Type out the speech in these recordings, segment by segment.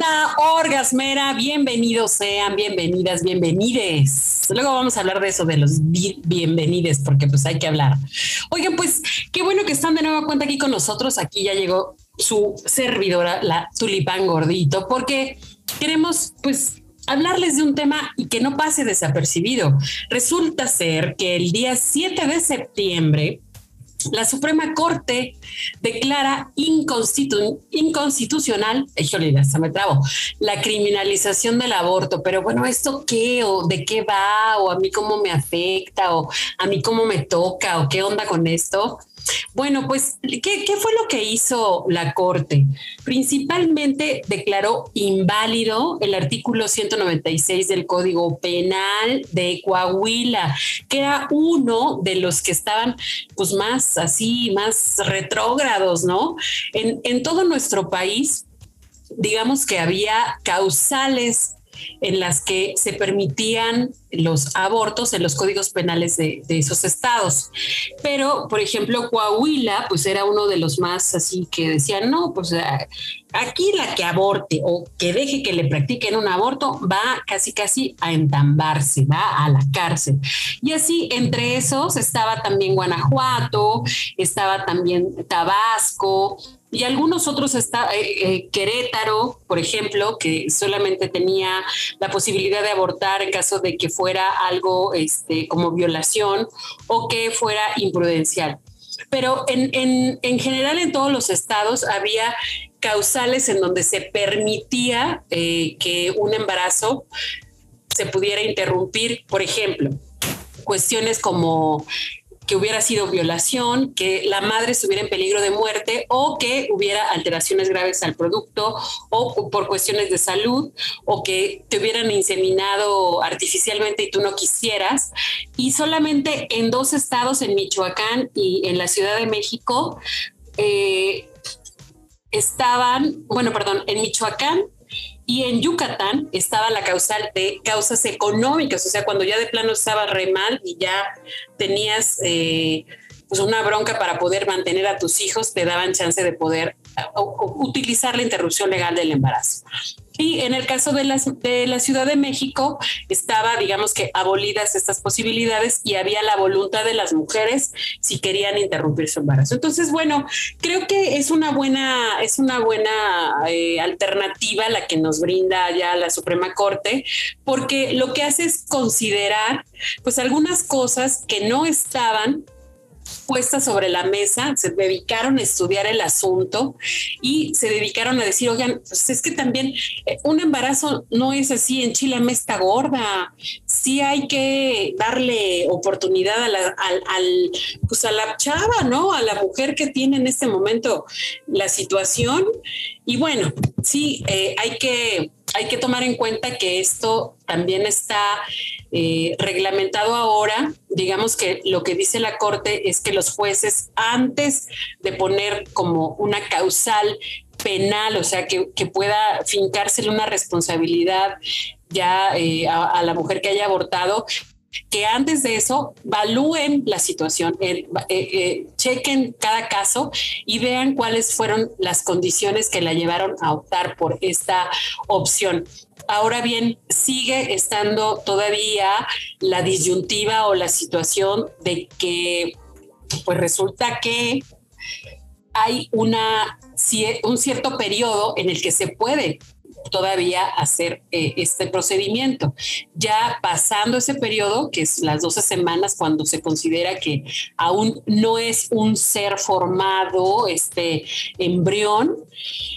Banda orgasmera, bienvenidos sean, bienvenidas, bienvenides. Luego vamos a hablar de eso, de los bienvenides, porque pues hay que hablar. Oigan, pues qué bueno que están de nuevo cuenta aquí con nosotros. Aquí ya llegó su servidora, la tulipán gordito, porque queremos pues hablarles de un tema y que no pase desapercibido. Resulta ser que el día 7 de septiembre la Suprema Corte declara inconstitucional, se me trabo, la criminalización del aborto. Pero bueno, ¿esto qué? ¿O de qué va? ¿O a mí cómo me afecta? ¿O a mí cómo me toca? ¿O qué onda con esto? Bueno, pues, ¿qué, fue lo que hizo la Corte? Principalmente declaró inválido el artículo 196 del Código Penal de Coahuila, que era uno de los que estaban pues más así, más retrógrados, ¿no? En, en todo nuestro país, digamos que había causales en las que se permitían los abortos en los códigos penales de, esos estados. Pero, por ejemplo, Coahuila, pues era uno de los más así que decían, no, pues aquí la que aborte o que deje que le practiquen un aborto va casi casi a entambarse, va a la cárcel. Y así, entre esos estaba también Guanajuato, estaba también Tabasco, y algunos otros está eh, eh, Querétaro, por ejemplo, que solamente tenía la posibilidad de abortar en caso de que fuera algo este, como violación o que fuera imprudencial. Pero en, en, en general en todos los estados había causales en donde se permitía eh, que un embarazo se pudiera interrumpir, por ejemplo, cuestiones como que hubiera sido violación, que la madre estuviera en peligro de muerte o que hubiera alteraciones graves al producto o por cuestiones de salud o que te hubieran inseminado artificialmente y tú no quisieras. Y solamente en dos estados, en Michoacán y en la Ciudad de México, eh, estaban, bueno, perdón, en Michoacán y en Yucatán estaba la causal de causas económicas, o sea, cuando ya de plano estaba re mal y ya tenías eh, pues una bronca para poder mantener a tus hijos, te daban chance de poder utilizar la interrupción legal del embarazo. Y en el caso de, de la Ciudad de México, estaba, digamos que, abolidas estas posibilidades y había la voluntad de las mujeres si querían interrumpir su embarazo. Entonces, bueno, creo que es una buena, es una buena eh, alternativa la que nos brinda ya la Suprema Corte, porque lo que hace es considerar, pues, algunas cosas que no estaban puestas sobre la mesa, se dedicaron a estudiar el asunto y se dedicaron a decir, oigan, pues es que también eh, un embarazo no es así, en Chile está gorda, sí hay que darle oportunidad a la, al, pues a la chava, ¿no? A la mujer que tiene en este momento la situación. Y bueno, sí, eh, hay que hay que tomar en cuenta que esto también está eh, reglamentado ahora. Digamos que lo que dice la Corte es que los jueces, antes de poner como una causal penal, o sea, que, pueda fincársele una responsabilidad ya eh, a, la mujer que haya abortado, que antes de eso valúen la situación, eh, chequen cada caso y vean cuáles fueron las condiciones que la llevaron a optar por esta opción. Ahora bien, sigue estando todavía la disyuntiva o la situación de que, pues resulta que hay una, un cierto periodo en el que se puede todavía hacer eh, este procedimiento. Ya pasando ese periodo, que es las 12 semanas, cuando se considera que aún no es un ser formado, este embrión,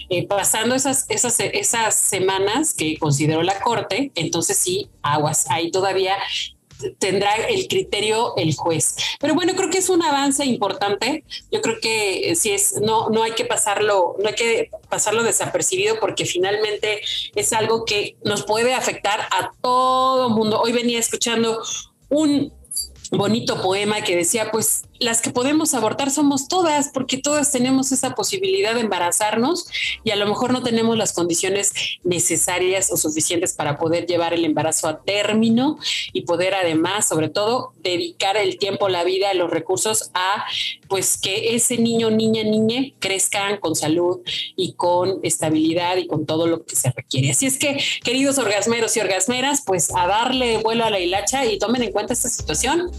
eh, pasando esas, esas, esas semanas que consideró la Corte, entonces sí, aguas, ahí todavía tendrá el criterio el juez. Pero bueno, creo que es un avance importante. Yo creo que si es, no, no hay que pasarlo, no hay que pasarlo desapercibido porque finalmente es algo que nos puede afectar a todo mundo. Hoy venía escuchando un bonito poema que decía, pues las que podemos abortar somos todas, porque todas tenemos esa posibilidad de embarazarnos y a lo mejor no tenemos las condiciones necesarias o suficientes para poder llevar el embarazo a término y poder además, sobre todo, dedicar el tiempo, la vida, los recursos a pues que ese niño, niña, niñe crezcan con salud y con estabilidad y con todo lo que se requiere. Así es que, queridos orgasmeros y orgasmeras, pues a darle vuelo a la hilacha y tomen en cuenta esta situación